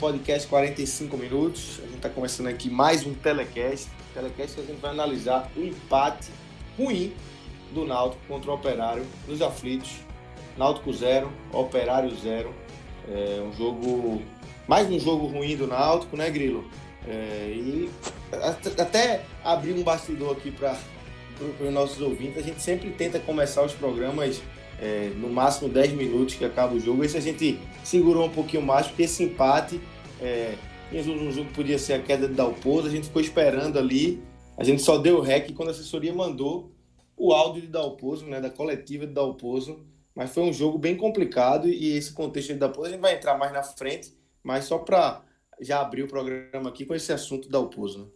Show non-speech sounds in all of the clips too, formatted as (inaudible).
Podcast 45 minutos. A gente está começando aqui mais um telecast. Telecast que a gente vai analisar o empate ruim do Náutico contra o Operário nos aflitos. Náutico 0, Operário 0. É um jogo. Mais um jogo ruim do Náutico, né, Grilo? É, e até abrir um bastidor aqui para os nossos ouvintes, a gente sempre tenta começar os programas é, no máximo 10 minutos que acaba o jogo. Esse a gente segurou um pouquinho mais, porque esse empate, é, um jogo podia ser a queda de Dalpozo, a gente ficou esperando ali, a gente só deu rec quando a assessoria mandou o áudio de Dalpozo, né, da coletiva de Dalpozo, mas foi um jogo bem complicado e esse contexto de Dalpozo a gente vai entrar mais na frente, mas só para já abrir o programa aqui com esse assunto de Dalpozo, né?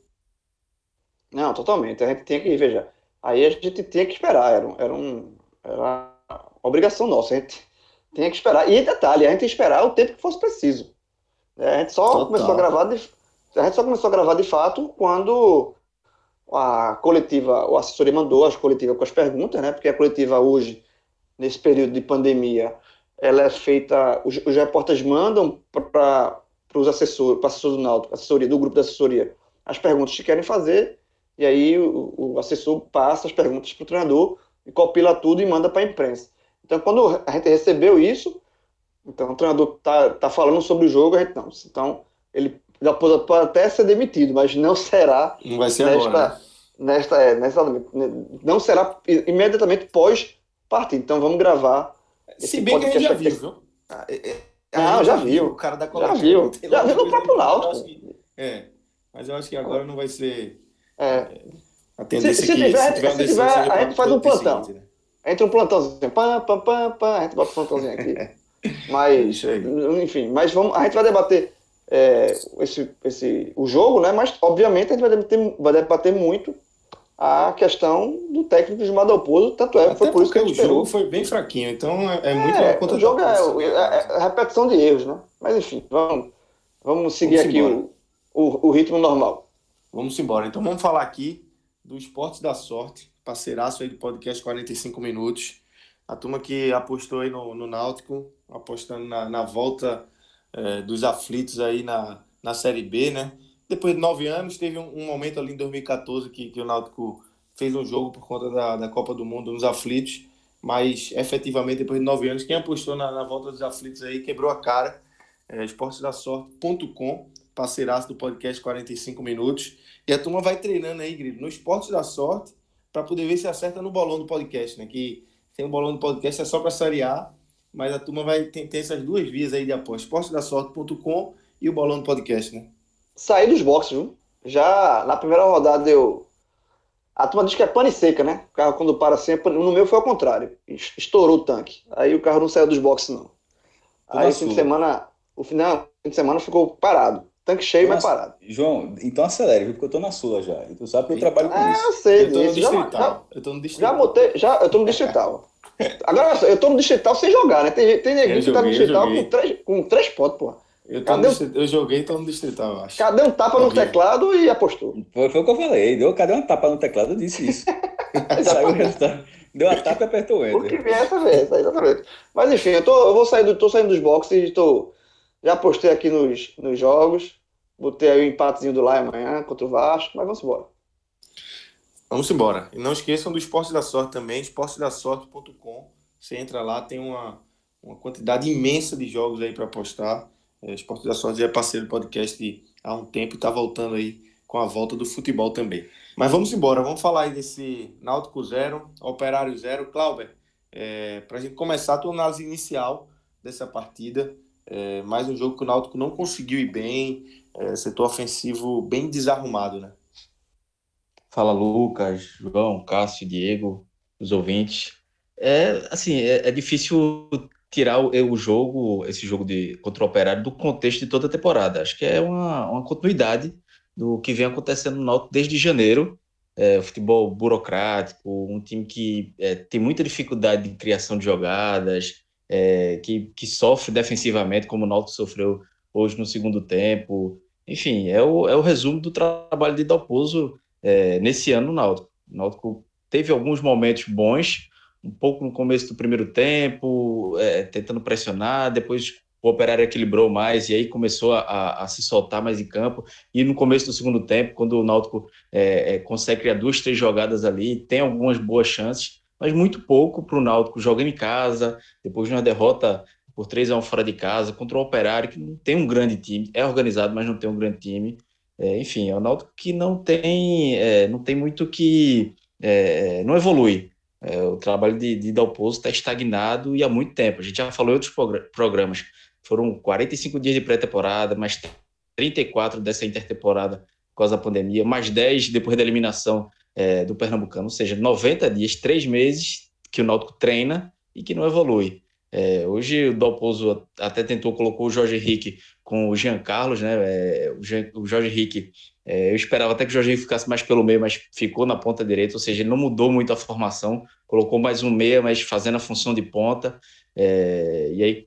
Não, totalmente. A gente tinha que, veja, aí a gente tinha que esperar, era era um era obrigação nossa. A gente tinha que esperar. E detalhe, a gente esperar o tempo que fosse preciso. É, a gente só Total. começou a gravar de, a gente só começou a gravar de fato quando a coletiva, o assessoria mandou as coletivas com as perguntas, né? Porque a coletiva hoje, nesse período de pandemia, ela é feita, os, os repórteres mandam para os assessores, para assessor do Náutico, assessoria do grupo da assessoria, as perguntas que querem fazer, e aí o, o assessor passa as perguntas para o treinador e copila tudo e manda para a imprensa. Então, quando a gente recebeu isso, então o treinador tá, tá falando sobre o jogo, a gente não. Então, ele já pode, até ser demitido, mas não será. Não vai ser nesta, agora. Né? Nesta, é, nesta, não será imediatamente pós partida. Então, vamos gravar. Se bem que a gente já viu, viu? Ah, é, é, ah já viu. O cara da Já viu. Já viu no próprio Náutico. É, mas eu acho que agora não vai ser. É. é a tendência se, se, que, tiver, se tiver, se tiver a gente faz um plantão. Seguinte, né? Entra um plantãozinho, pam, pam, pam, pam, a gente bota um plantãozinho aqui. (laughs) Mas, enfim, mas vamos, a gente vai debater é, esse, esse, o jogo, né? Mas, obviamente, a gente vai debater, vai debater muito a questão do técnico de Madalpozo, tanto é, Até foi por isso que a gente o esperou. jogo foi bem fraquinho, então é, é muito é, conta O jogo é, é, é, repetição de erros, né? Mas, enfim, vamos, vamos seguir vamos aqui o, o, o ritmo normal. Vamos embora. Então, vamos falar aqui do Esportes da Sorte, parceiraço aí do podcast 45 Minutos. A turma que apostou aí no, no Náutico, apostando na, na volta é, dos aflitos aí na, na Série B, né? Depois de nove anos, teve um, um, momento ali em 2014 que, que o Náutico fez um jogo por conta da, da Copa do Mundo nos aflitos, mas efetivamente, depois de nove anos, quem apostou na, na volta dos aflitos aí quebrou a cara. É, esportesdasorte.com, parceiraço do podcast 45 Minutos. E a turma vai treinando aí, Grilo, no Esportes da Sorte para poder ver se acerta no bolão do podcast, né? Que tem um bolão do podcast é só para sarear, mas a turma vai ter, ter, essas duas vias aí de aposta, esportedasorte.com e o bolão do podcast, né? Saí dos boxes, viu? Já na primeira rodada eu a turma diz que é pane seca, né? O carro quando para sempre, no meu foi ao contrário. Estourou o tanque. Aí o carro não saiu dos boxes não. Aí o fim de semana, o final, fim de semana ficou parado. Tanque cheio, mas parado. João, então acelere, porque eu tô na sua já. E tu sabe que eu trabalho com é, isso. eu sei. Eu tô no distrital. Já, eu tô no distrital. Já botei, já, eu tô no distrital. (laughs) Agora, eu tô no distrital sem jogar, né? Tem, tem neguinho que tá no distrital com três, com três pontos, pô. Eu, cadê um... eu joguei e tô no distrital, eu acho. Cadê um tapa no teclado e apostou? Foi, foi o que eu falei. Deu, cadê um tapa no teclado? Eu disse isso. (laughs) (laughs) Saiu o resultado. Deu a tapa e apertou o enter. O que vier essa vez, exatamente. Mas enfim, eu, tô, eu vou sair do, tô saindo dos boxes e tô, já postei aqui nos, nos jogos. Botei aí o empatezinho do lá amanhã contra o Vasco, mas vamos embora. Vamos embora. E não esqueçam do Esporte da Sorte também, esportedasorte.com. Você entra lá, tem uma, uma quantidade imensa de jogos aí para apostar. É, Esporte da Sorte já é parceiro do podcast há um tempo e está voltando aí com a volta do futebol também. Mas vamos embora, vamos falar aí desse Náutico zero, Operário zero. Clauber, É, para a gente começar a tua análise inicial dessa partida, é, mais um jogo que o Náutico não conseguiu ir bem, é, setor ofensivo bem desarrumado, né? Fala Lucas, João, Cássio, Diego, os ouvintes. É assim, é, é difícil tirar o, o, jogo, esse jogo de contra o Operário, do contexto de toda a temporada. Acho que é uma, uma continuidade do que vem acontecendo no Náutico desde janeiro. É, futebol burocrático, um time que é, tem muita dificuldade de criação de jogadas, é, que, que sofre defensivamente, como o Náutico sofreu hoje no segundo tempo. Enfim, é o, é o resumo do trabalho de Dalpozo é, nesse ano no Náutico. O Náutico teve alguns momentos bons, um pouco no começo do primeiro tempo, é, tentando pressionar, depois o Operário equilibrou mais e aí começou a, a, se soltar mais em campo. E no começo do segundo tempo, quando o Náutico é, é, consegue criar duas, três jogadas ali, tem algumas boas chances, mas muito pouco para o Náutico jogando em casa, depois de uma derrota por 3 a 1 fora de casa, contra o Operário, que não tem um grande time, é organizado, mas não tem um grande time. É, enfim, é o Náutico que não tem, é, não tem muito que. É, não evolui. É, o trabalho de, de Dalpozo está estagnado e há muito tempo. A gente já falou em outros programas. Foram 45 dias de pré-temporada, mais 34 dessa intertemporada por causa da pandemia, mais 10 depois da eliminação é, do Pernambucano. Ou seja, 90 dias, 3 meses que o Náutico treina e que não evolui. É, hoje o Dalpozo até tentou, colocou o Jorge Henrique com o Jean Carlos, né? É, o, Jean, o, Jorge Henrique, é, eu esperava até que o Jorge Henrique ficasse mais pelo meio, mas ficou na ponta direita, ou seja, ele não mudou muito a formação, colocou mais um meia, mas fazendo a função de ponta. É, e aí,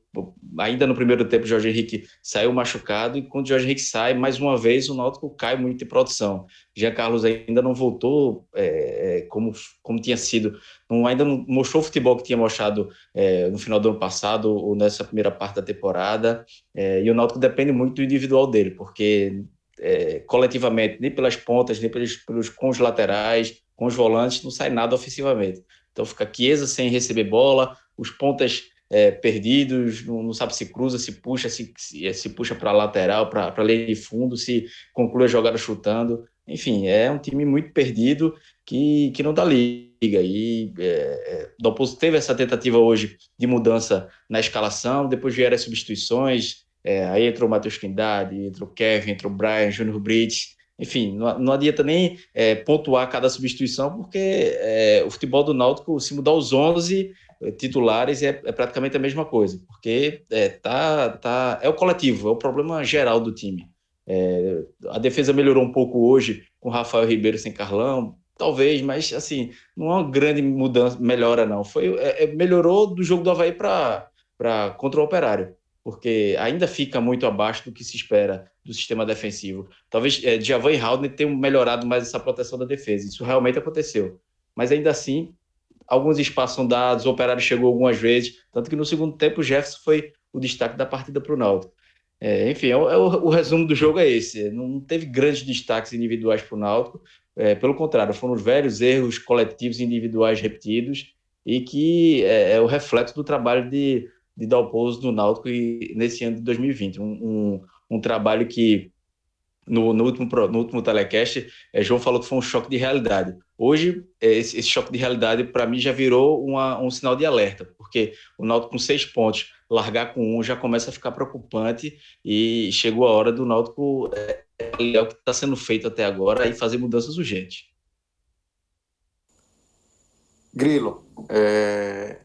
ainda no primeiro tempo, o Jorge Henrique saiu machucado, e quando o Jorge Henrique sai, mais uma vez, o Náutico cai muito em produção. Jean Carlos ainda não voltou é, é, como, como tinha sido, não, ainda não mostrou o futebol que tinha mostrado é, no final do ano passado ou nessa primeira parte da temporada, é, e o Náutico depende muito do individual dele, porque é, coletivamente, nem pelas pontas, nem pelos, pelos, com os laterais, com os volantes, não sai nada ofensivamente. Então fica Chiesa sem receber bola, os pontas é, perdidos, não, sabe se cruza, se puxa, se, se, se puxa para a lateral, para a linha de fundo, se conclui a jogada chutando. Enfim, é um time muito perdido que, que não dá liga. E é, é Dalpozo teve essa tentativa hoje de mudança na escalação, depois vieram as substituições, é, aí entrou o Matheus Quindade, entrou o Kevin, entrou o Brian, Júnior Brits, enfim, não, não adianta nem é, pontuar cada substituição, porque é, o futebol do Náutico, se mudar os 11, eh, titulares é, é, praticamente a mesma coisa, porque é, tá, tá, é o coletivo, é o problema geral do time. É, a defesa melhorou um pouco hoje com Rafael Ribeiro sem Carlão, talvez, mas assim, não é uma grande mudança, melhora não. Foi, é, é melhorou do jogo do Havaí para contra o Operário, porque ainda fica muito abaixo do que se espera do sistema defensivo. Talvez é, Djavan e Haldner tenham melhorado mais essa proteção da defesa, isso realmente aconteceu. Mas ainda assim, alguns espaços são dados, o Operário chegou algumas vezes, tanto que no segundo tempo o Jefferson foi o destaque da partida para o Náutico. É, enfim, é, é o, o, resumo do jogo é esse. Não teve grandes destaques individuais para o Náutico, é, pelo contrário, foram os velhos erros coletivos individuais repetidos e que é, é o reflexo do trabalho de, de Dalpozo do Náutico e, nesse ano de 2020. Um, um, um trabalho que no, no, último, no último telecast, é, João falou que foi um choque de realidade. Hoje, é, esse, esse choque de realidade, para mim, já virou uma, um sinal de alerta, porque o Náutico com seis pontos, largar com um já começa a ficar preocupante e chegou a hora do Náutico é, é o que está sendo feito até agora e fazer mudanças urgentes. Grilo, é...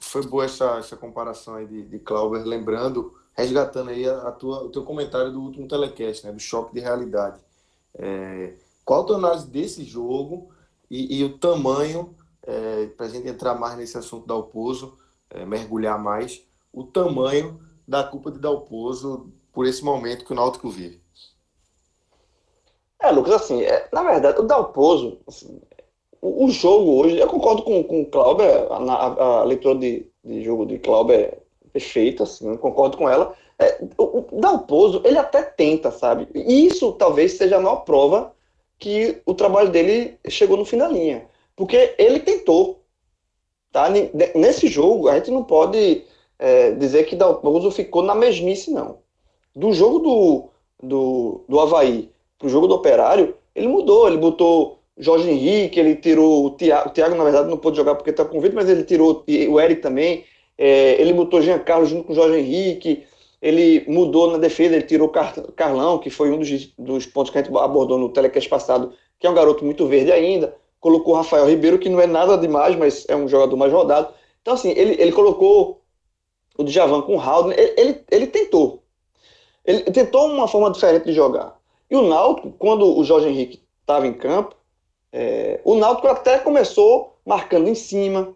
foi boa essa, essa comparação aí de, de Clauber, lembrando resgatando aí a, a, tua, o teu comentário do último telecast, né, do choque de realidade. É, qual a tua análise desse jogo e, e o tamanho, é, para a gente entrar mais nesse assunto da Dalpozo, é, mergulhar mais, o tamanho da culpa de Dalpozo por esse momento que o Náutico vive? É, Lucas, assim, é, na verdade, o Dalpozo, assim, o, o, jogo hoje, eu concordo com, com o Clauber, a, a, a leitura de, de jogo de Clauber perfeita, assim, concordo com ela. É, o, o Dalpozo, ele até tenta, sabe? E isso talvez seja a maior prova que o trabalho dele chegou no fim da linha. Porque ele tentou. Tá? Nesse jogo, a gente não pode é, dizer que Dalpozo ficou na mesmice, não. Do jogo do, do, do Havaí pro jogo do Operário, ele mudou. Ele botou Jorge Henrique, ele tirou o Thiago, o Thiago na verdade não pôde jogar porque está com vídeo, mas ele tirou o Eric também, é, ele botou Jean Carlos junto com Jorge Henrique, ele mudou na defesa, ele tirou Carlão, que foi um dos, dos pontos que a gente abordou no telecast passado, que é um garoto muito verde ainda, colocou Rafael Ribeiro, que não é nada demais, mas é um jogador mais rodado. Então, assim, ele, ele colocou o Djavan com o Haldner, ele, ele, ele tentou. Ele tentou uma forma diferente de jogar. E o Náutico, quando o Jorge Henrique estava em campo, é, o Náutico até começou marcando em cima,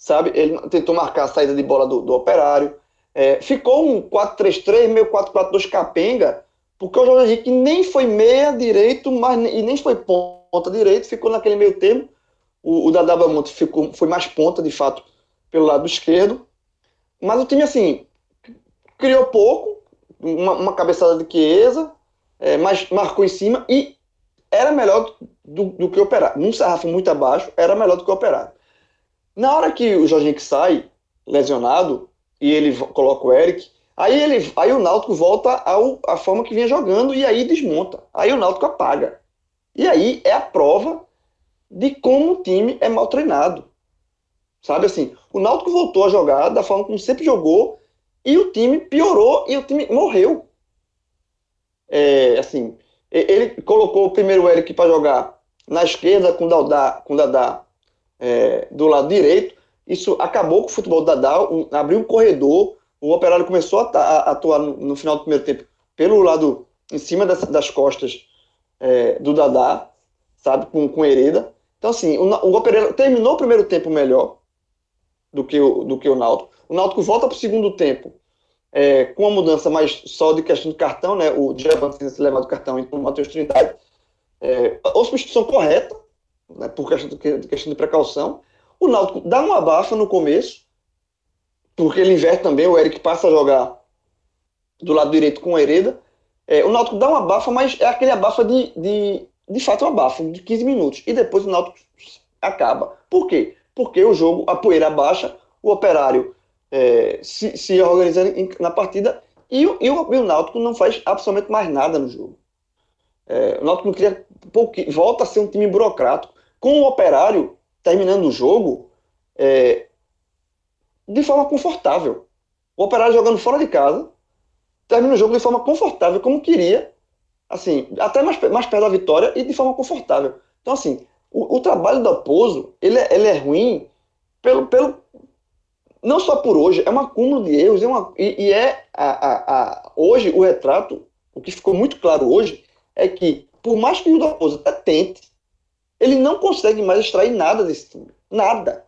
sabe? Ele tentou marcar a saída de bola do, do operário. É, ficou um 4-3-3, meio 4-4-2 capenga, porque o Jorge Henrique nem foi meia direito, mas, e nem foi ponta direito, ficou naquele meio termo. O, o Dadá Belmonte ficou, foi mais ponta, de fato, pelo lado esquerdo. Mas o time, assim, criou pouco, uma, uma cabeçada de Chiesa, é, mas marcou em cima e era melhor do, do que o Operário. Num sarrafo muito abaixo, era melhor do que o Operário. Na hora que o Jorginho sai, lesionado, e ele coloca o Eric, aí, ele, aí o Náutico volta ao, à forma que vinha jogando e aí desmonta. Aí o Náutico apaga. E aí é a prova de como o time é mal treinado. Sabe assim, o Náutico voltou a jogar da forma como sempre jogou e o time piorou e o time morreu. É, assim, ele colocou primeiro o Eric para jogar na esquerda com o Dadá, com Dadá é, do lado direito. Isso acabou com o futebol do Dadá, um, abriu um corredor. O Operário começou a, a atuar no, no, final do primeiro tempo pelo lado, em cima das, das costas é, do Dadá, sabe, com, com Hereda. Então, assim, o, o Operário terminou o primeiro tempo melhor do que o, do que o Náutico. O Náutico volta para o segundo tempo é, com a mudança mais só de questão de cartão, né? O Djavan tinha se levado o cartão e o Matheus Trindade. É, ou substituição correta, né, por questão de, questão de precaução. O Náutico dá uma abafa no começo, porque ele inverte também, o Eric passa a jogar do lado direito com o Hereda. É, o Náutico dá uma abafa, mas é aquele abafa de, de, de fato, um abafa de 15 minutos. E depois o Náutico acaba. Por quê? Porque o jogo, a poeira baixa, o operário é, se, se organizando na partida e, e, o, e o Náutico não faz absolutamente mais nada no jogo. É, o Náutico não cria pouquinho, volta a ser um time burocrático. Com o Operário terminando o jogo é, de forma confortável. O Operário jogando fora de casa, termina o jogo de forma confortável, como queria, assim, até mais, mais perto da vitória e de forma confortável. Então, assim, o, o trabalho do Oposo, ele, é, ele é ruim pelo, pelo, não só por hoje, é um acúmulo de erros, é uma, e, e é a, a, a, hoje o retrato, o que ficou muito claro hoje, é que por mais que o Dalpozo até tente, ele não consegue mais extrair nada desse time. Nada.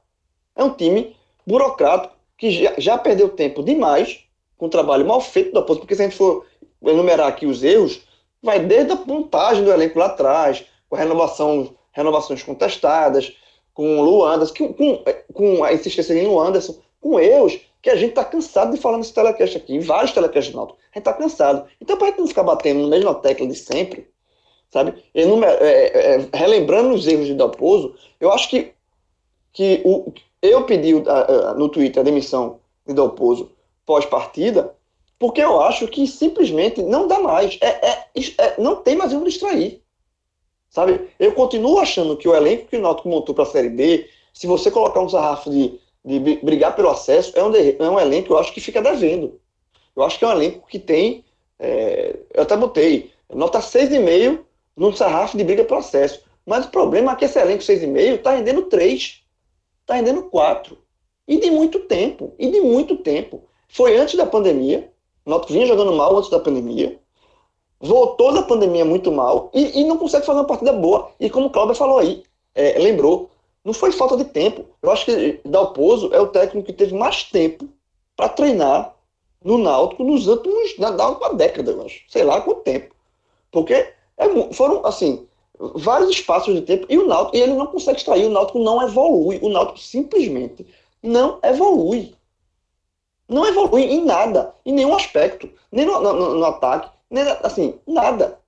É um time burocrático que já, já perdeu tempo demais com o trabalho mal feito do Dalpozo, porque se a gente for enumerar aqui os erros, vai desde a montagem do elenco lá atrás, com renovação, renovações contestadas, com o com, com, a insistência em Luanderson, com erros que a gente está cansado de falar nesse telecast aqui, em vários telecasts Náutico. A gente está cansado. Então, para a gente não ficar batendo na mesma tecla de sempre, sabe? Enumer, é, é, relembrando os erros de Dalpozo, eu acho que, que o, eu pedi no Twitter a demissão de Dalpozo pós-partida, porque eu acho que simplesmente não dá mais. É, é, é não tem mais onde extrair. Sabe? Eu continuo achando que o elenco que o Náutico montou para a Série B, se você colocar um sarrafo de de brigar pelo acesso, é um, é um elenco que eu acho que fica devendo. Eu acho que é um elenco que tem. É, eu até botei nota 6,5 no sarrafo de briga pelo acesso. Mas o problema é que esse elenco 6,5 está rendendo 3, está rendendo 4. E de muito tempo. E de muito tempo. Foi antes da pandemia. O Náutico vinha jogando mal antes da pandemia. Voltou da pandemia muito mal e, e não consegue fazer uma partida boa. E como o Cláudio falou aí, é, lembrou, não foi falta de tempo. Eu acho que Dalpozo é o técnico que teve mais tempo para treinar no Náutico nos últimos, na, na última década, eu acho. Sei lá quanto tempo. Porque é, foram, assim, vários espaços de tempo e o Náutico, e ele não consegue extrair, o Náutico não evolui. O Náutico simplesmente não evolui. Não evolui em nada, em nenhum aspecto. Nem no, no, no ataque, nem assim, nada.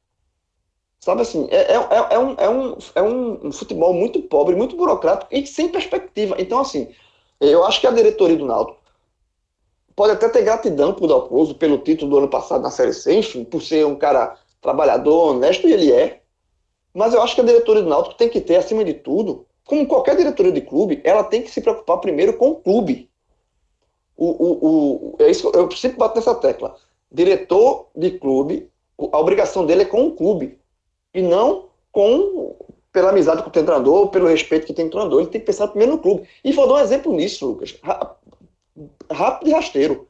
Sabe assim, é, é, é, é, um, é, um, é um futebol muito pobre, muito burocrático e sem perspectiva. Então, assim, eu acho que a diretoria do Náutico pode até ter gratidão por Dalpozo pelo título do ano passado na Série C, enfim, por ser um cara trabalhador, honesto, e ele é. Mas eu acho que a diretoria do Náutico tem que ter, acima de tudo, como qualquer diretoria de clube, ela tem que se preocupar primeiro com o clube. O, o, o, é isso, eu sempre bato nessa tecla. Diretor de clube, a obrigação dele é com o clube. E não com pela amizade com o treinador, pelo respeito que tem o treinador. Ele tem que pensar primeiro no clube. E vou dar um exemplo nisso, Lucas. Rápido e rasteiro.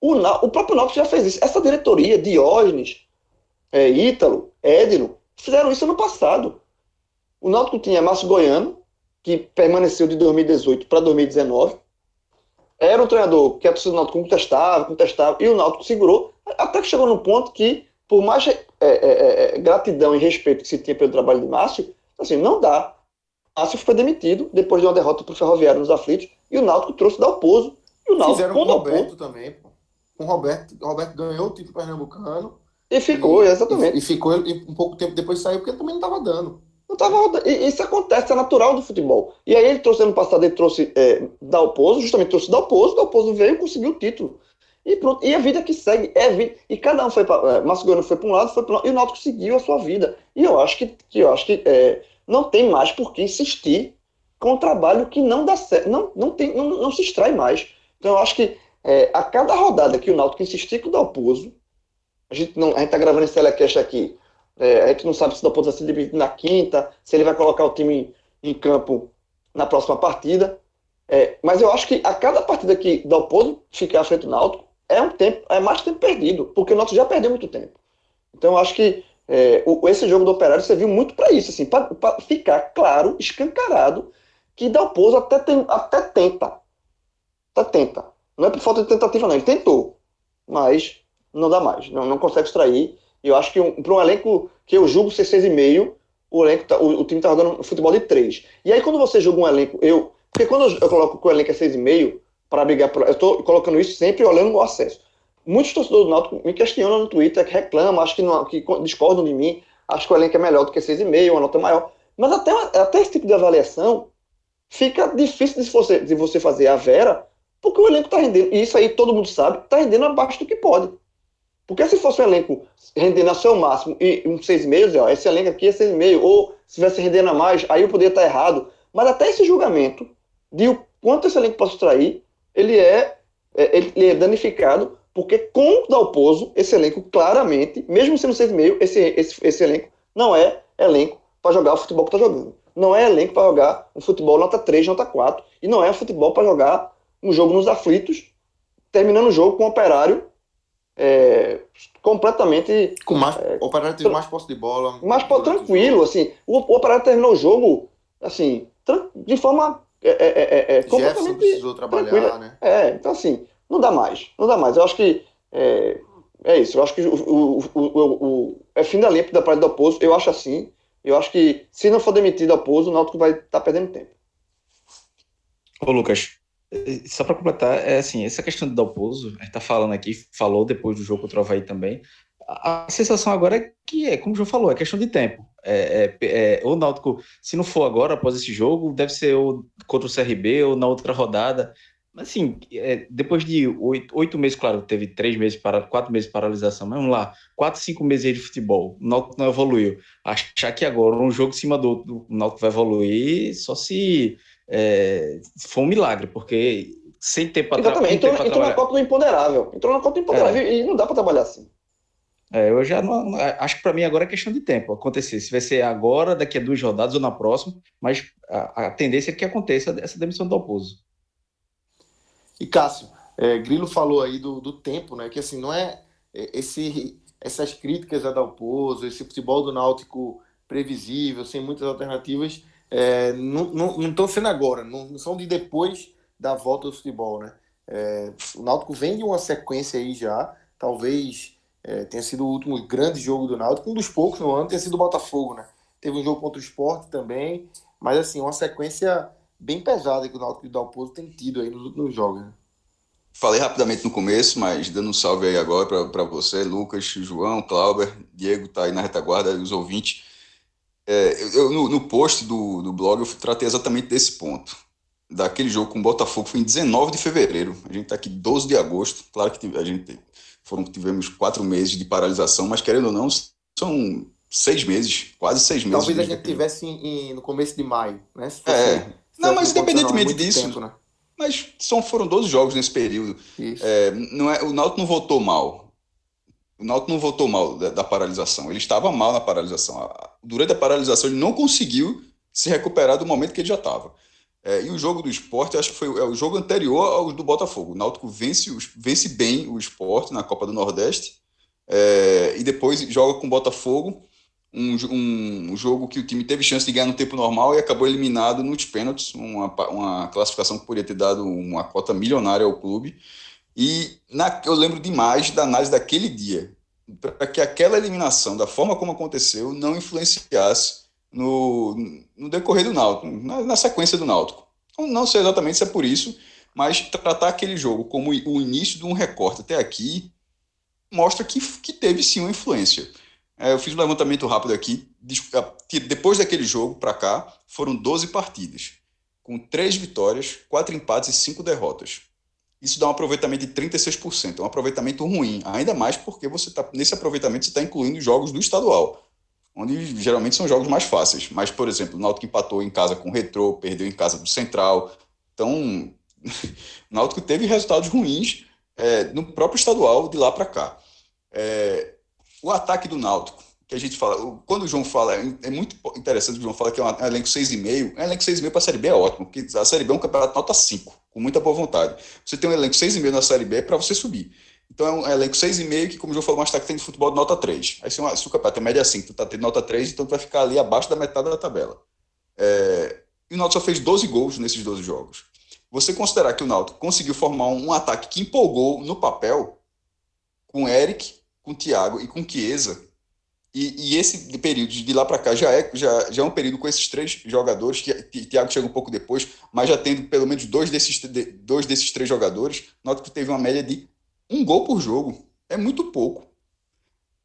O, o próprio Náutico já fez isso. Essa diretoria, Diógenes, é, Ítalo, Édilo, fizeram isso ano passado. O Náutico tinha Márcio Goiano, que permaneceu de 2018 para 2019. Era um treinador que a torcida do Náutico contestava, contestava, e o Náutico segurou, até que chegou num ponto que, por mais é, é, é, é, gratidão e respeito que se tinha pelo trabalho de Márcio, assim, não dá. Márcio foi demitido depois de uma derrota para o Ferroviário nos aflitos, e o Náutico trouxe Dalpozo. E o Náutico, Fizeram com o Roberto também, pô com o Roberto. O Roberto ganhou o título pernambucano. E ficou, e, exatamente. E, ficou, e um pouco tempo depois saiu, porque também não estava dando. Não estava rodando. E isso acontece, é natural do futebol. E aí ele trouxe ano passado, ele trouxe é, Dalpozo, justamente trouxe Dalpozo, Dalpozo veio e conseguiu o título. E pronto. E a vida que segue é vida. E cada um foi para. É, Márcio foi para um lado, foi para e o Náutico seguiu a sua vida. E eu acho que, que, eu acho que é, não tem mais por que insistir com um trabalho que não dá certo. Não, não, tem, não, não se extrai mais. Então eu acho que é, a cada rodada que o Náutico insistir com o Dalpozo, a gente não, a gente tá gravando esse telecast aqui, é, a gente não sabe se o Dalpozo vai ser demitido na quinta, se ele vai colocar o time em campo na próxima partida. É, mas eu acho que a cada partida que Dalpozo ficar à frente do Náutico é um tempo, é mais tempo perdido, porque o Náutico já perdeu muito tempo. Então eu acho que é, o, esse jogo do Operário serviu muito para isso, assim, para ficar claro, escancarado, que Dalpozo até, tem, até tenta. Até tenta não é por falta de tentativa, não. Ele tentou, mas não dá mais. Não, não consegue extrair. Eu acho que um, para um elenco que eu julgo ser 6,5, o, elenco tá, o, o, time tá jogando futebol de 3. E aí, quando você julga um elenco, eu. Porque quando eu, eu coloco que o elenco é 6,5 para brigar. Eu estou colocando isso sempre olhando o acesso. Muitos torcedores do Náutico me questionam no Twitter, que reclamam, acho que, não, que discordam de mim, acho que o elenco é melhor do que 6,5, uma nota maior. Mas até, até esse tipo de avaliação fica difícil de você, de você fazer a Vera porque o elenco está rendendo, e isso aí todo mundo sabe, está rendendo abaixo do que pode. Porque se fosse um elenco rendendo a seu máximo e um seis meses, ó, esse elenco aqui é seis meio, ou se tivesse rendendo a mais, aí eu poderia estar errado. Mas até esse julgamento de o quanto esse elenco pode extrair, ele é, é, ele é danificado, porque com o Dalpozo, esse elenco claramente, mesmo sendo seis meio, esse, esse, esse elenco não é elenco para jogar o futebol que está jogando. Não é elenco para jogar um futebol nota 3, nota 4, e não é um futebol para jogar um jogo nos aflitos, terminando o jogo com o operário é, completamente. Com mais, é, o operário teve mais posse de bola. Mais tranquilo, assim. O, o operário terminou o jogo assim, de forma. É, é, é, é completamente precisou trabalhar, tranquila. né? É, então assim, não dá mais. Não dá mais. Eu acho que. É, é isso. Eu acho que o, o, o, o, é fim da linha da parte do oposto. Eu acho assim. Eu acho que se não for demitido o oposto, o Náutico vai estar tá perdendo tempo. Ô, Lucas, só para completar, é assim, essa questão do Dalpozo, a gente tá falando aqui, falou depois do jogo contra o Havaí também, a, sensação agora é que é, como o João falou, é questão de tempo. É, é, é, o Náutico, se não for agora, após esse jogo, deve ser ou contra o CRB ou na outra rodada. Assim, é, depois de oito, oito meses, claro, teve três meses, para, quatro meses de paralisação, mas vamos lá, quatro, cinco meses de futebol, o Náutico não evoluiu. Achar que agora um jogo em cima do outro, o Náutico vai evoluir só se é, foi um milagre, porque sem tempo para Exatamente, entrou, entrou trabalhar... na Copa do Imponderável. Entrou na Copa do Imponderável é. e não dá para trabalhar assim. É, eu já não. Acho que para mim agora é questão de tempo acontecer. Se vai ser agora, daqui a duas rodadas ou na próxima, mas a, a tendência é que aconteça essa demissão do Alpozo. E Cássio, é, Grilo falou aí do, do tempo, né? Que assim, não é, é esse, essas críticas a Dalpozo, esse futebol do Náutico previsível, sem muitas alternativas, é, não estão sendo agora, não, são de depois da volta do futebol, né? É, o Náutico vem de uma sequência aí já, talvez é, tenha sido o último grande jogo do Náutico, um dos poucos no ano tenha sido o Botafogo, né? Teve um jogo contra o Sport também, mas assim, uma sequência bem pesada que o Náutico e o Dalpozo tem tido aí nos últimos jogos. Né? Falei rapidamente no começo, mas dando um salve aí agora para você, Lucas, João, Clauber, Diego tá aí na retaguarda, os ouvintes. É, eu, no, no, post do, do blog eu tratei exatamente desse ponto. Daquele jogo com o Botafogo foi em 19 de fevereiro. A gente está aqui 12 de agosto. Claro que a gente foram, tivemos quatro meses de paralisação, mas querendo ou não, são seis meses, quase seis meses. Talvez a gente tivesse em, em, no começo de maio, né? Se fosse, é. Não, mas independentemente disso. Tempo, né? Mas são, foram 12 jogos nesse período. É, não é, o Náutico não votou mal. O Náutico não votou mal da, da, paralisação. Ele estava mal na paralisação. Durante a paralisação, ele não conseguiu se recuperar do momento que ele já estava. É, e o jogo do esporte, acho que foi é, o jogo anterior ao do Botafogo. O Náutico vence, vence bem o esporte na Copa do Nordeste. É, e depois joga com o Botafogo um, um, jogo que o time teve chance de ganhar no tempo normal e acabou eliminado nos pênaltis, uma, uma classificação que poderia ter dado uma cota milionária ao clube. E na, eu lembro demais da análise daquele dia, para que aquela eliminação, da forma como aconteceu, não influenciasse no, no decorrer do Náutico, na, na sequência do Náutico. Então, não sei exatamente se é por isso, mas tratar aquele jogo como o início de um recorte até aqui mostra que, que teve sim uma influência. É, eu fiz um levantamento rápido aqui. Depois daquele jogo para cá, foram 12 partidas, com 3 vitórias, 4 empates e 5 derrotas. Isso dá um aproveitamento de 36%. É um aproveitamento ruim, ainda mais porque você tá, nesse aproveitamento você está incluindo jogos do estadual, onde geralmente são jogos mais fáceis. Mas, por exemplo, o Náutico empatou em casa com o Retrô, perdeu em casa do Central. Então, (laughs) o Náutico teve resultados ruins é, no próprio estadual de lá para cá. É, o ataque do Náutico, que a gente fala, quando o João fala, é muito interessante o João fala que é um elenco 6,5, um elenco 6,5 para a Série B é ótimo, porque a Série B é um campeonato nota 5, com muita boa vontade. Você tem um elenco 6,5 na Série B é para você subir. Então é um elenco 6,5 que, como o João falou, mais tarde tem de futebol de nota 3. Aí se, uma, se o campeonato é média 5, tu tá tendo nota 3, então tu vai ficar ali abaixo da metade da tabela. É, e o Náutico só fez 12 gols nesses 12 jogos. Você considerar que o Náutico conseguiu formar um, um ataque que empolgou no papel com Eric, com Thiago e com Chiesa. E, e esse período de lá para cá já é, já, já é um período com esses três jogadores, que Thiago chega um pouco depois, mas já tendo pelo menos dois desses, dois desses três jogadores, nota que teve uma média de um gol por jogo. É muito pouco.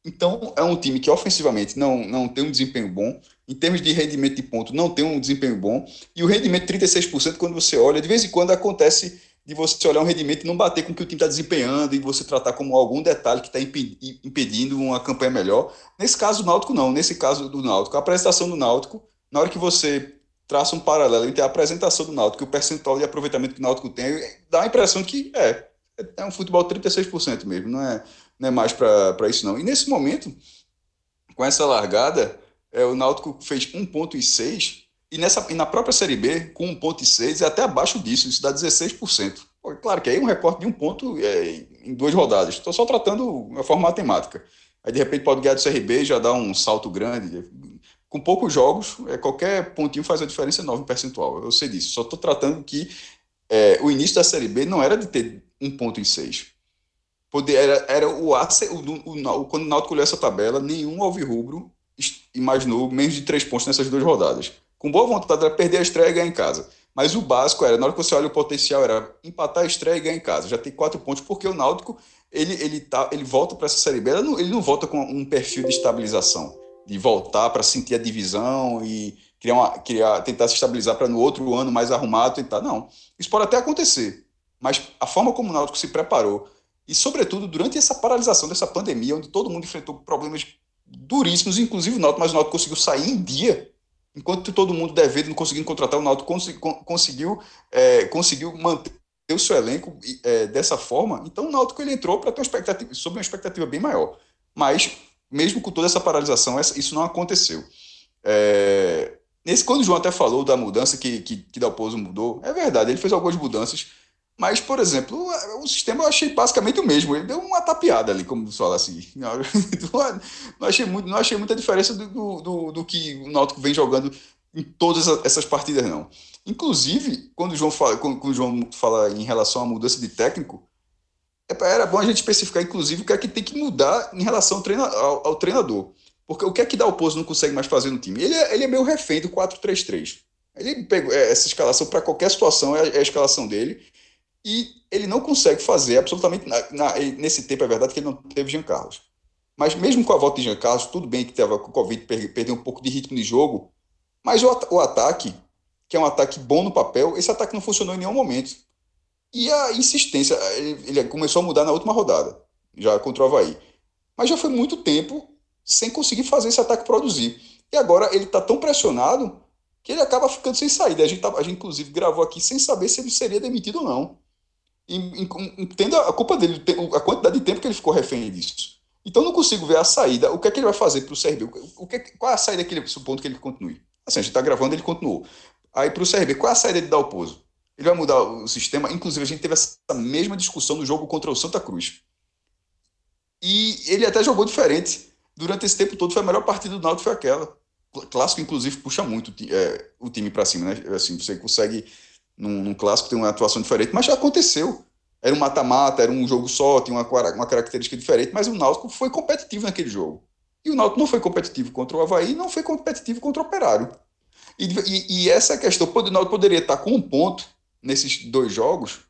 Então, é um time que ofensivamente não, não tem um desempenho bom, em termos de rendimento de ponto, não tem um desempenho bom, e o rendimento 36%, quando você olha, de vez em quando acontece de você olhar um rendimento e não bater com o que o time está desempenhando e você tratar como algum detalhe que está impedindo uma campanha melhor. Nesse caso do Náutico, não. Nesse caso do Náutico, a apresentação do Náutico, na hora que você traça um paralelo entre a apresentação do Náutico e o percentual de aproveitamento que o Náutico tem, dá a impressão que é, é um futebol 36% mesmo, não é, não é mais para isso não. E nesse momento, com essa largada, é, o Náutico fez 1,6 e, nessa, e na própria Série B, com 1,6 é até abaixo disso, isso dá 16%. Pô, claro que aí é um recorte de um ponto é, em duas rodadas. Estou só tratando uma forma matemática. Aí de repente pode ganhar do CRB e já dá um salto grande. Com poucos jogos, é, qualquer pontinho faz a diferença enorme percentual. Eu sei disso. Só estou tratando que é, o início da Série B não era de ter um ponto em seis. Poder, era, era o, o, o, o, quando o Náutico olhou essa tabela, nenhum alvirrubro imaginou menos de três pontos nessas duas rodadas com boa vontade era perder a estreia e ganhar em casa. Mas o básico era, na hora que você olha o potencial, era empatar a estreia e ganhar em casa. Já tem quatro pontos, porque o Náutico ele, ele, tá, ele volta para essa Série B, ele não, ele não volta com um perfil de estabilização, de voltar para sentir a divisão e criar uma, criar, tentar se estabilizar para no outro ano mais arrumado tentar. Não, isso pode até acontecer, mas a forma como o Náutico se preparou, e sobretudo durante essa paralisação dessa pandemia, onde todo mundo enfrentou problemas duríssimos, inclusive o Náutico, mas o Náutico conseguiu sair em dia enquanto todo mundo devendo, não conseguindo contratar, o Náutico conseguiu, é, conseguiu manter o seu elenco é, dessa forma. Então o Náutico ele entrou para ter uma expectativa, sob uma expectativa bem maior. Mas, mesmo com toda essa paralisação, isso não aconteceu. É, nesse, quando o João até falou da mudança que, que, que Dalpozo mudou, é verdade, ele fez algumas mudanças, mas, por exemplo, o sistema eu achei basicamente o mesmo. Ele deu uma tapeada ali, como fala assim. (laughs) Não achei, muito, não achei muita diferença do, do, do que o Náutico vem jogando em todas essas partidas, não. Inclusive, quando o João fala, quando, o João fala em relação à mudança de técnico, é era bom a gente especificar, inclusive, o que é que tem que mudar em relação ao, treina, ao, ao treinador. Porque o que é que dá o Dalpozo não consegue mais fazer no time? Ele é, ele é meio refém do 4-3-3. Ele pegou é, essa escalação para qualquer situação, é, é a escalação dele e ele não consegue fazer absolutamente na, na, nesse tempo é verdade que ele não teve Jean Carlos. Mas mesmo com a volta de Jean Carlos, tudo bem que teve com o Covid perdeu um pouco de ritmo de jogo, mas o, o ataque, que é um ataque bom no papel, esse ataque não funcionou em nenhum momento. E a insistência, ele, ele começou a mudar na última rodada, já contra o Havaí. Mas já foi muito tempo sem conseguir fazer esse ataque produzir. E agora ele está tão pressionado que ele acaba ficando sem saída. A gente, tá, a gente, inclusive, gravou aqui sem saber se ele seria demitido ou não. Entenda a culpa dele, a quantidade de tempo que ele ficou refém disso. Então não consigo ver a saída. O que é que ele vai fazer para o CRB? O que, é qual é a saída que ele, supondo que ele continue? Assim, a gente está gravando, ele continuou. Aí para o CRB, qual é a saída de Dalpozo? Ele vai mudar o sistema. Inclusive, a gente teve essa mesma discussão no jogo contra o Santa Cruz. E ele até jogou diferente. Durante esse tempo todo, foi a melhor partida do Náutico, foi aquela. Clássico, inclusive, puxa muito é, o time para cima, né? Assim, você consegue, num, num, clássico, ter uma atuação diferente, mas já aconteceu. Era um mata-mata, era um jogo só, tinha uma, uma característica diferente, mas o Náutico foi competitivo naquele jogo. E o Náutico não foi competitivo contra o Havaí, não foi competitivo contra o Operário. E, e, e essa é questão, o Náutico poderia estar com um ponto nesses dois jogos,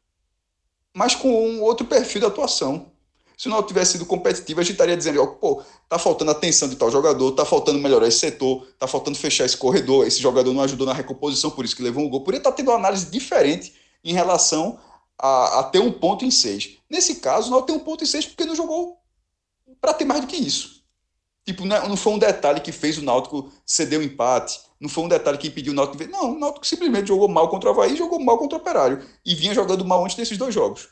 mas com um outro perfil de atuação. Se o Náutico tivesse sido competitivo, a gente estaria dizendo, pô, tá faltando atenção de tal jogador, tá faltando melhorar esse setor, tá faltando fechar esse corredor, esse jogador não ajudou na recomposição, por isso que levou um gol. Poderia estar tá tendo uma análise diferente em relação a, a ter um ponto em seis. Nesse caso, o Náutico tem um ponto em seis porque não jogou para ter mais do que isso. Tipo, não, é, não foi um detalhe que fez o Náutico ceder o um empate, não foi um detalhe que impediu o Náutico. Não, o Náutico simplesmente jogou mal contra o Havaí jogou mal contra o Operário. E vinha jogando mal antes desses dois jogos.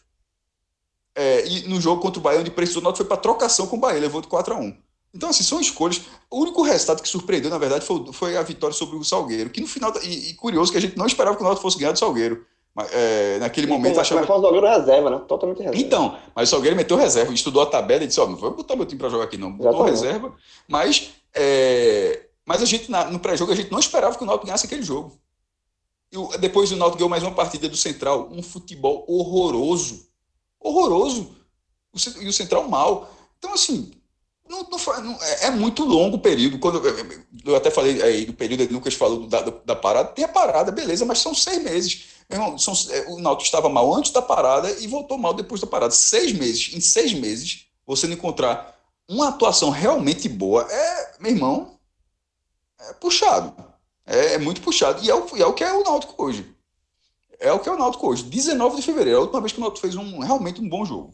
É, e no jogo contra o Bahia, onde precisou, o Náutico foi para trocação com o Bahia, levou de 4 a 1 Então, assim, são escolhas. O único resultado que surpreendeu, na verdade, foi, foi a vitória sobre o Salgueiro. Que no final. E, e, curioso que a gente não esperava que o Náutico fosse ganhar do Salgueiro. Mas, é, naquele e momento achava. Mas foi o Salgueiro reserva, né? Totalmente reserva. Então, mas o Salgueiro meteu reserva, estudou a tabela e disse: Ó, oh, não vou botar meu time para jogar aqui, não. Botou reserva. Mas. É, mas a gente, na, no pré-jogo, a gente não esperava que o Náutico ganhasse aquele jogo. E depois o Náutico ganhou mais uma partida do Central, um futebol horroroso. Horroroso. O, e o Central mal. Então, assim, não, não, é, é, muito longo o período. Quando eu, eu até falei aí do período, que Lucas falou da, da, parada, tem a parada, beleza, mas são seis meses. Irmão, são, é, o Náutico estava mal antes da parada e voltou mal depois da parada. Seis meses. Em seis meses, você não encontrar uma atuação realmente boa, é, meu irmão, é puxado. É, é muito puxado. E é, o, é o que é o Náutico hoje. É o que é o Náutico hoje. 19 de fevereiro, é a última vez que o Náutico fez um, realmente um bom jogo.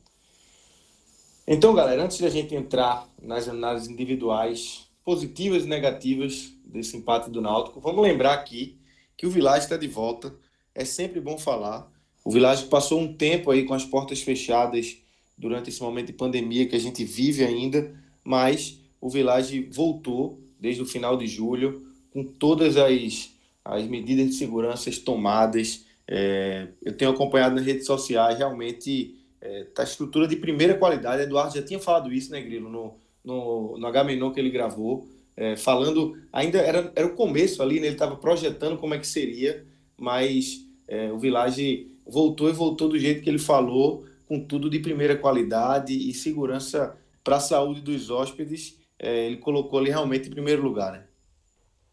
Então, galera, antes de a gente entrar nas análises individuais positivas e negativas desse empate do Náutico, vamos lembrar aqui que o Village está de volta. É sempre bom falar. O Village passou um tempo aí com as portas fechadas durante esse momento de pandemia que a gente vive ainda, mas o Village voltou desde o final de julho, com todas as, as medidas de segurança tomadas. É, eu tenho acompanhado nas redes sociais, realmente é, estrutura de primeira qualidade. Eduardo já tinha falado isso, né, Grilo, no, no, no H-Menon que ele gravou, é, falando, ainda era, era o começo ali, né, ele estava projetando como é que seria, mas é, o Village voltou e voltou do jeito que ele falou, com tudo de primeira qualidade e segurança para a saúde dos hóspedes é, ele colocou ali realmente em primeiro lugar, né?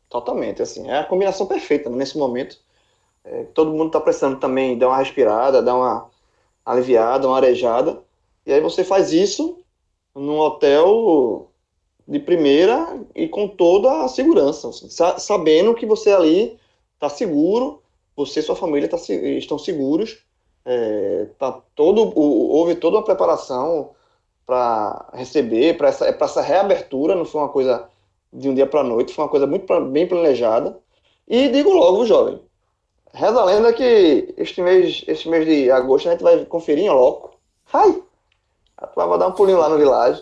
Totalmente, assim, é a combinação perfeita né, nesse momento. É, todo mundo está precisando também dar uma respirada, dar uma aliviada, uma arejada, e aí você faz isso num hotel de primeira e com toda a segurança, assim, sabendo que você ali está seguro, você e sua família tá, estão seguros, é, tá todo, houve toda uma preparação para receber, para essa, essa reabertura, não foi uma coisa de um dia para a noite, foi uma coisa muito bem planejada. E digo logo, jovem, reza a lenda que este mês, este mês de agosto a gente vai conferir em loco. Ai! A tua vai dar um pulinho lá no Village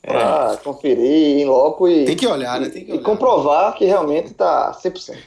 para é. conferir em loco e, Tem que olhar, né? Tem que olhar. e comprovar que realmente está 100%.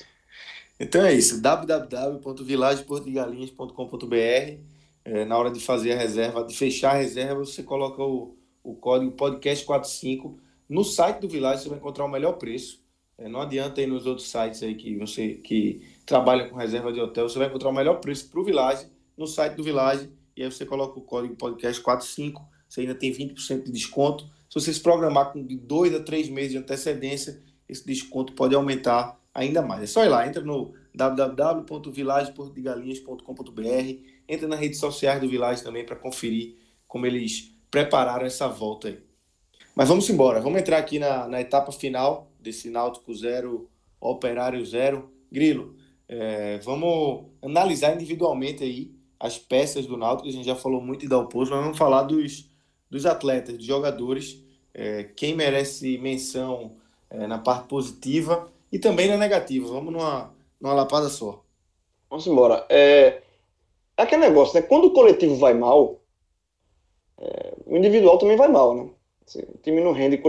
Então é isso, www.vilageportogalinhas.com.br é, na hora de fazer a reserva, de fechar a reserva, você coloca o, o código podcast45. No site do Village você vai encontrar o melhor preço. É, não adianta ir nos outros sites aí que você que trabalha com reserva de hotel, você vai encontrar o melhor preço para o Village no site do Village e aí você coloca o código podcast45, você ainda tem 20% de desconto. Se você se programar com de dois a três meses de antecedência, esse desconto pode aumentar ainda mais. É só ir lá, entra no www.vilageportogalinhas.com.br, entra nas redes sociais do Village também para conferir como eles prepararam essa volta aí. Mas vamos embora, vamos entrar aqui na, na etapa final desse Náutico zero, Operário zero. Grilo, é, vamos analisar individualmente aí as peças do Náutico, a gente já falou muito de Dalpozo, mas vamos falar dos, dos atletas, dos jogadores. é, quem merece menção é, na parte positiva e também na negativa. Vamos numa, numa lapada só. Vamos embora. É, é aquele negócio, né? Quando o coletivo vai mal, é, o individual também vai mal, né? Assim, o time não rende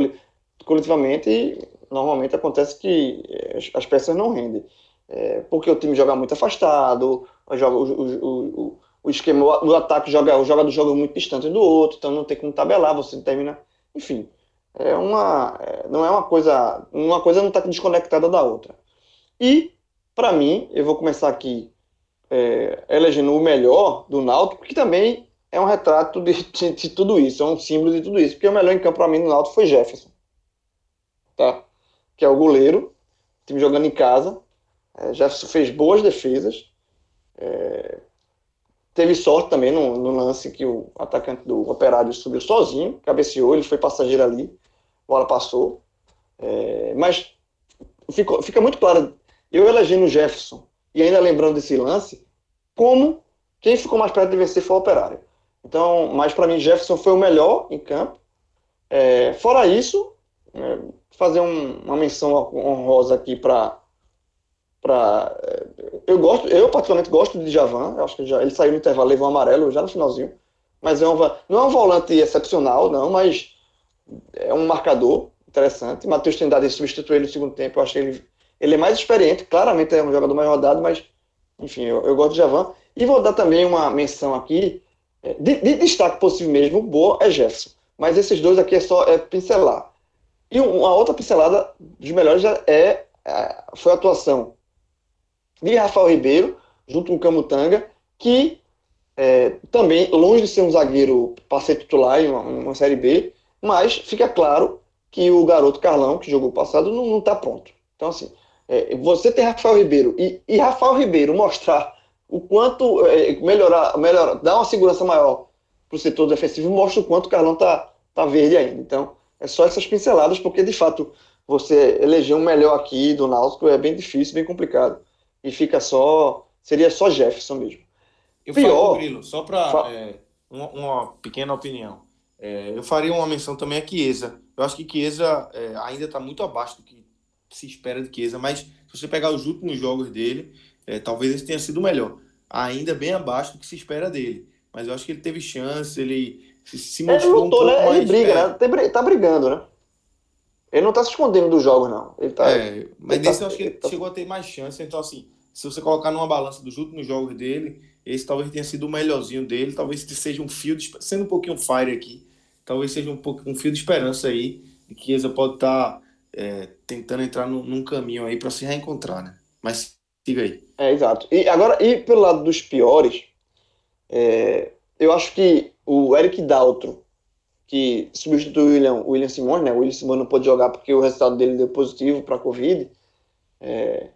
coletivamente e normalmente acontece que é, as peças não rendem. É, porque o time joga muito afastado, joga, o, o, o, o esquema do ataque joga, o jogador joga muito distante do outro, então não tem como tabelar, você termina. Enfim, é uma, é, não é uma coisa. Uma coisa não está desconectada da outra. E, para mim, eu vou começar aqui é, elegendo o melhor do Náutico, que também é um retrato de, de, de, tudo isso, é um símbolo de tudo isso. Porque o melhor em campo para mim no Náutico foi Jefferson. Tá? Que é o goleiro, time jogando em casa. É, Jefferson fez boas defesas. É, teve sorte também no, no, lance que o atacante do Operário subiu sozinho, cabeceou, ele foi passageiro ali, a bola passou. É, mas fica, fica muito claro, eu elegendo o Jefferson e ainda lembrando desse lance, como quem ficou mais perto de vencer foi o Operário. Então, mas para mim, Jefferson foi o melhor em campo. É, fora isso, é, fazer um, uma menção honrosa aqui para para eu gosto eu particularmente gosto de Javan acho que já ele saiu no intervalo levou um amarelo já no finalzinho mas é um, não é um volante excepcional não mas é um marcador interessante Matheus Trindade substituiu ele no segundo tempo eu acho que ele ele é mais experiente, claramente é um jogador mais rodado, mas, enfim, eu, eu gosto de Javan. E vou dar também uma menção aqui, é, de, de, destaque possível mesmo, boa, é Jefferson. Mas esses dois aqui é só é pincelar. E uma outra pincelada dos melhores é, é foi a atuação de Rafael Ribeiro, junto com Camutanga, que é, também, longe de ser um zagueiro para ser titular em uma, uma, Série B, mas fica claro que o garoto Carlão, que jogou passado, não está pronto. Então, assim, é, você tem Rafael Ribeiro e, e Rafael Ribeiro mostrar o quanto é, melhorar, melhorar, dar uma segurança maior para o setor defensivo, mostra o quanto o Carlão tá, tá verde ainda. Então, é só essas pinceladas, porque de fato você eleger um melhor aqui do Náutico é bem difícil, bem complicado. E fica só. Seria só Jefferson mesmo. Eu Pior, Grilo, só para fa... é, uma, uma, pequena opinião. É, eu faria uma menção também a Chiesa. Eu acho que Chiesa é, ainda está muito abaixo do que se espera de Chiesa, mas se você pegar os últimos jogos dele, é, talvez esse tenha sido o melhor. Ainda bem abaixo do que se espera dele. Mas eu acho que ele teve chance, ele se mostrou ele lutou, um né? Mais, ele briga, né? Tá brigando, né? Ele não tá se escondendo dos jogos, não. Ele tá, é, mas nesse tá, eu acho que ele tá... chegou a ter mais chance. Então, assim, se você colocar numa balança dos últimos jogos dele, esse talvez tenha sido o melhorzinho dele. Talvez seja um fio de, sendo um pouquinho fire aqui, talvez seja um, pouco, um fio de esperança aí de que Chiesa pode estar tá é, tentando entrar num, num caminho aí para se reencontrar, né? Mas siga aí. É, exato. E agora, e pelo lado dos piores, é, eu acho que o Eric Daltro, que substituiu o William, William né? O William Simone não pôde jogar porque o resultado dele deu positivo para a Covid. É,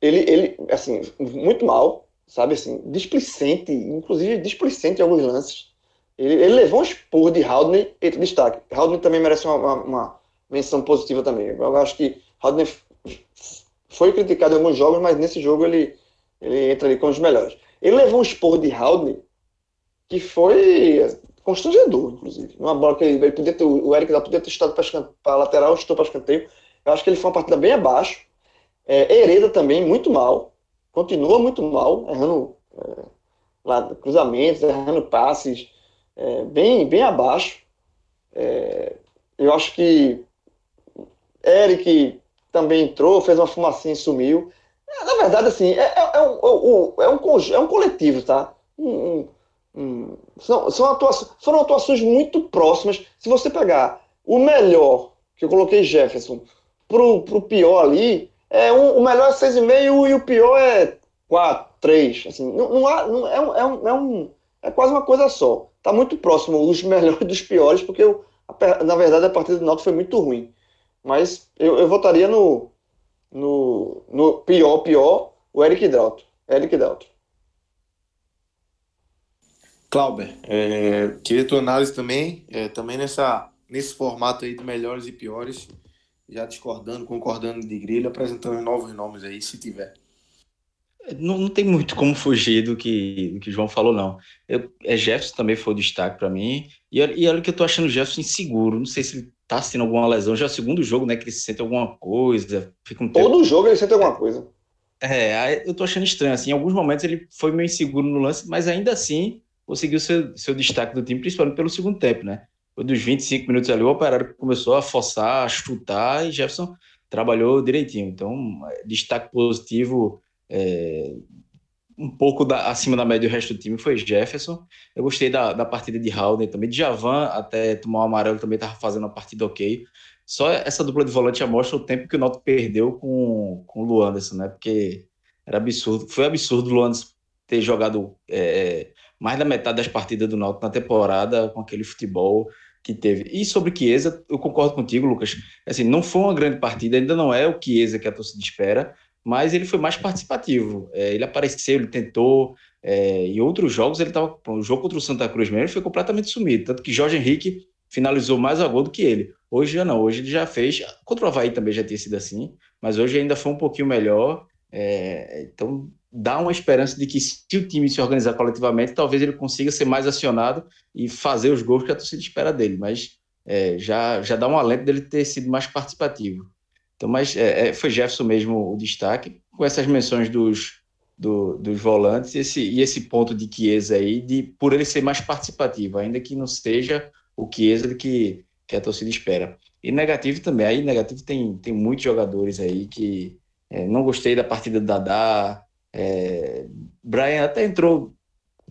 ele, ele, assim, muito mal, sabe, assim, displicente, inclusive displicente em alguns lances. Ele, ele levou um expor de Haldner e destaque. Haldner também merece uma, uma, uma menção positiva também. Eu acho que Rodney foi criticado em alguns jogos, mas nesse jogo ele, ele entra ali com os melhores. Ele levou um esporro de Haldner que foi constrangedor, inclusive. Uma bola que ele, ele podia ter, o Eric Dal podia ter estado para lateral, estou para escanteio. Eu acho que ele foi uma partida bem abaixo. É, Hereda também, muito mal. Continua muito mal, errando é, lá, cruzamentos, errando passes, é, bem, bem abaixo. É, eu acho que Eric também entrou, fez uma fumacinha e sumiu. É, na verdade, assim, é, é, um, é, um, é um coletivo, tá? Um, um, são, são atuações, foram atuações muito próximas. Se você pegar o melhor, que eu coloquei Jefferson, pro, pro pior ali, é um, o melhor é 6,5 e o pior é 4, 3. Assim, não, não, há, não é, um, é, um, é, um, é quase uma coisa só. Tá muito próximo os (laughs) melhores dos piores, porque eu, na verdade a partida do Náutico foi muito ruim. Mas eu, eu votaria no, no, no pior, pior, o Eric Dalton. Eric Dalton. Clauber, é, queria tua análise também, é, também nessa, nesse formato aí de melhores e piores, já discordando, concordando de grilo, apresentando novos nomes aí, se tiver. Não, não tem muito como fugir do que, do que o João falou, não. Eu, é, Jefferson também foi o destaque para mim. E, e olha que eu tô achando o Jefferson inseguro. Não sei se ele tá sentindo alguma lesão. Já é o segundo jogo, né? Que ele sente alguma coisa. Fica um Todo jogo ele sente alguma coisa. É, eu tô achando estranho. Assim, em alguns momentos ele foi meio inseguro no lance, mas ainda assim conseguiu seu, seu destaque do time, principalmente pelo segundo tempo, né? Dos 25 minutos ali, o Operário começou a forçar, a chutar e Jefferson trabalhou direitinho. Então, destaque positivo é, um pouco da, acima da média do resto do time foi Jefferson. Eu gostei da, da partida de Howden também. De Javan, até tomar o amarelo, também estava fazendo uma partida ok. Só essa dupla de volante já mostra o tempo que o Náutico perdeu com, com o Luanderson, né? Porque era absurdo. Foi absurdo o Luanderson ter jogado é, mais da metade das partidas do Náutico na temporada com aquele futebol que teve. E sobre Chiesa, eu concordo contigo, Lucas. Assim, não foi uma grande partida, ainda não é o Chiesa que a torcida espera, mas ele foi mais participativo. É, ele apareceu, ele tentou. É, em outros jogos, ele estava. O jogo contra o Santa Cruz mesmo, foi completamente sumido. Tanto que Jorge Henrique finalizou mais a gol do que ele. Hoje já não, hoje ele já fez. Contra o Havaí também já tinha sido assim, mas hoje ainda foi um pouquinho melhor. É, então dá uma esperança de que se o time se organizar coletivamente, talvez ele consiga ser mais acionado e fazer os gols que a torcida espera dele. Mas é, já, já dá um alento dele ter sido mais participativo. Então, mas é, é, foi Jefferson mesmo o destaque, com essas menções dos, do, dos volantes esse, e esse ponto de Chiesa aí, de, por ele ser mais participativo, ainda que não seja o Chiesa que, que a torcida espera. E negativo também, aí negativo tem, tem muitos jogadores aí que é, não gostei da partida do Dadá, é, Brian até entrou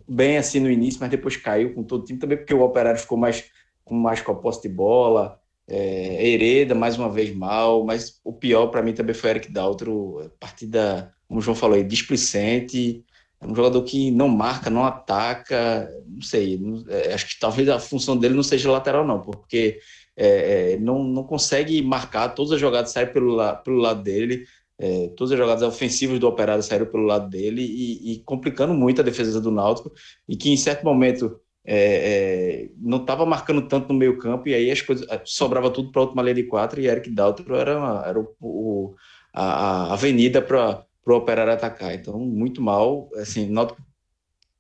bem assim no início, mas depois caiu com todo o time, também porque o Operário ficou mais com mais com a posse de bola, é, Hereda, mais uma vez mal, mas o pior para mim também foi Eric Daltro, partida, como o João falou, displicente, é um jogador que não marca, não ataca, não sei, não, é, acho que talvez a função dele não seja lateral não, porque é, é não, não consegue marcar, todas as jogadas saem pelo, pelo lado dele, é, todas as jogadas ofensivas do Operário saíram pelo lado dele e, e complicando muito a defesa do Náutico, e que em certo momento é, é, não estava marcando tanto no meio campo, e aí as coisas sobrava tudo para a última linha de quatro, e Eric Daltro era, era o, o, a, a avenida para o Operário atacar. Então, muito mal. Assim, Náutico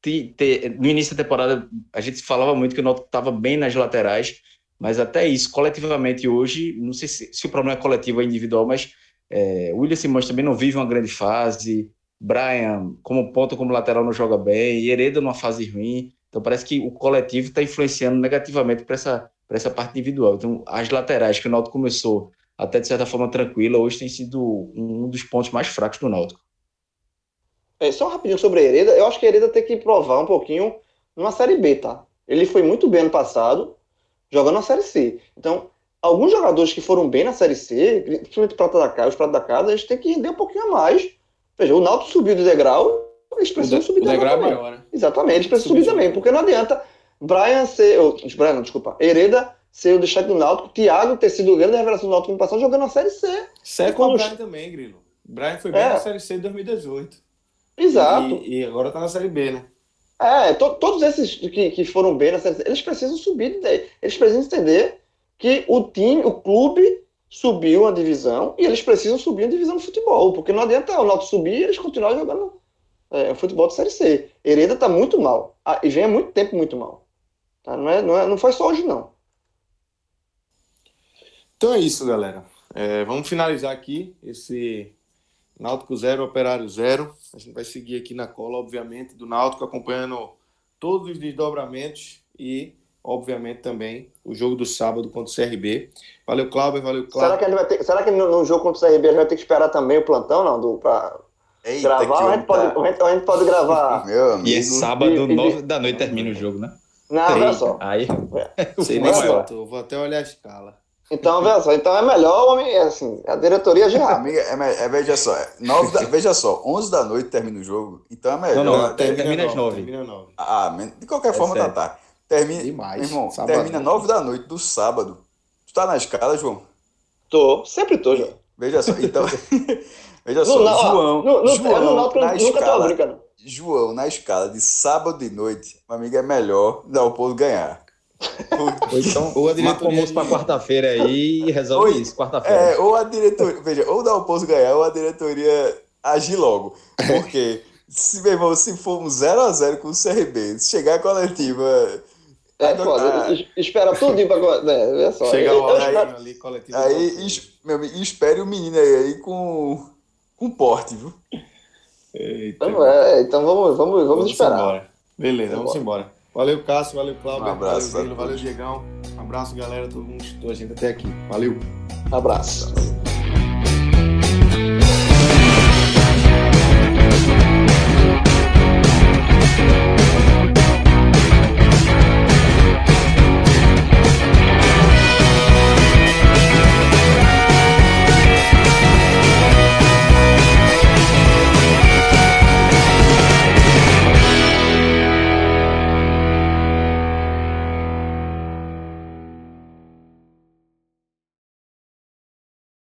te, te, no início da temporada, a gente falava muito que o Náutico estava bem nas laterais, mas até isso, coletivamente hoje, não sei se, se o problema é coletivo ou individual, mas é, William Simões também não vive uma grande fase, Brian, como ponta, como lateral, não joga bem, Hereda numa fase ruim. Então parece que o coletivo está influenciando negativamente para essa, essa parte individual. Então as laterais que o Náutico começou até de certa forma tranquila, hoje tem sido um dos pontos mais fracos do Náutico. É, só rapidinho sobre a Hereda, eu acho que a Hereda tem que provar um pouquinho numa Série B, tá? Ele foi muito bem ano passado, jogando na Série C. Então, alguns jogadores que foram bem na Série C, principalmente o Prata da Casa, os Prata da Casa, eles têm que render um pouquinho a mais. Veja, o Náutico subiu do degrau, eles precisam subir do degrau. também. Maior, né? Exatamente, eles precisam subir, subir também, porque não adianta Brian ser, oh, Brian, desculpa, Hereda ser o destaque do Náutico, Thiago ter sido o grande revelação do Náutico no passado, jogando na Série C. Serve com o Brian também, Grilo. Brian foi bem é. na Série C de 2018. Exato. E, e agora tá na Série B, né? É, to, todos esses que, que foram bem na Série C, eles precisam subir, eles precisam entender que o time, o clube subiu uma divisão e eles precisam subir a divisão de futebol, porque não adianta o Náutico subir e eles continuarem jogando é, futebol de Série C. Hereda está muito mal, ah, e vem há muito tempo muito mal. Tá? Não, é, não, é, não foi só hoje, não. Então é isso, galera. É, vamos finalizar aqui esse Náutico 0, Operário 0. A gente vai seguir aqui na cola, obviamente, do Náutico, acompanhando todos os desdobramentos e obviamente, também o jogo do sábado contra o CRB. Valeu, Cláudio, valeu, Cláudio. Será que, a gente vai ter, será que no, no, jogo contra o CRB a gente vai ter que esperar também o plantão, não? Do, pra Eita, gravar? Ou a, gente pode, a gente pode gravar. (laughs) Meu amigo. E é sábado, e, nove da noite, termina o jogo, né? Não, olha só. Aí. (laughs) Sei nem se vou até olhar a escala. Então, veja só, então é melhor, homem, é assim, a diretoria já. Amiga, é, é, veja só, é, nove da, veja só, 11 da noite termina o jogo, então é melhor. Não, não, termina, termina às 9. Termina 9. Ah, de qualquer é forma, tá, tá. Termina, Demais. Irmão, sábado. termina nove da noite do sábado. Tu tá na escala, João? Tô, sempre tô, João. Veja só, então. (laughs) (laughs) veja só, não, João. No, no, João no, no, na nunca escala, tô brincando. João, na escala de sábado de noite, meu amigo, é melhor dar o povo ganhar. (laughs) ou então, ou a diretoria marca para quarta-feira aí e resolve ou, isso, quarta-feira. É, ou a diretoria, veja, ou dá o povo ganhar, ou a diretoria agir logo. Porque, se, meu irmão, se for um 0x0 com o CRB, se chegar a coletiva. É ah, foda. Ah. Espera tudo ir pra. Né? É só. Chega a hora aí, espero... ali, coletivo. Aí, es... meu, espere o menino aí, aí com, com porte, viu? Eita. Então, é, então vamos, vamos, vamos, vamos esperar. Embora. Beleza, vamos, vamos embora. embora. Valeu, Cássio, valeu, Cláudio. Um abraço. Valeu, Danilo, valeu Diegão. Um abraço, galera. Todo mundo estou a gente até aqui. Valeu. Um abraço. Valeu.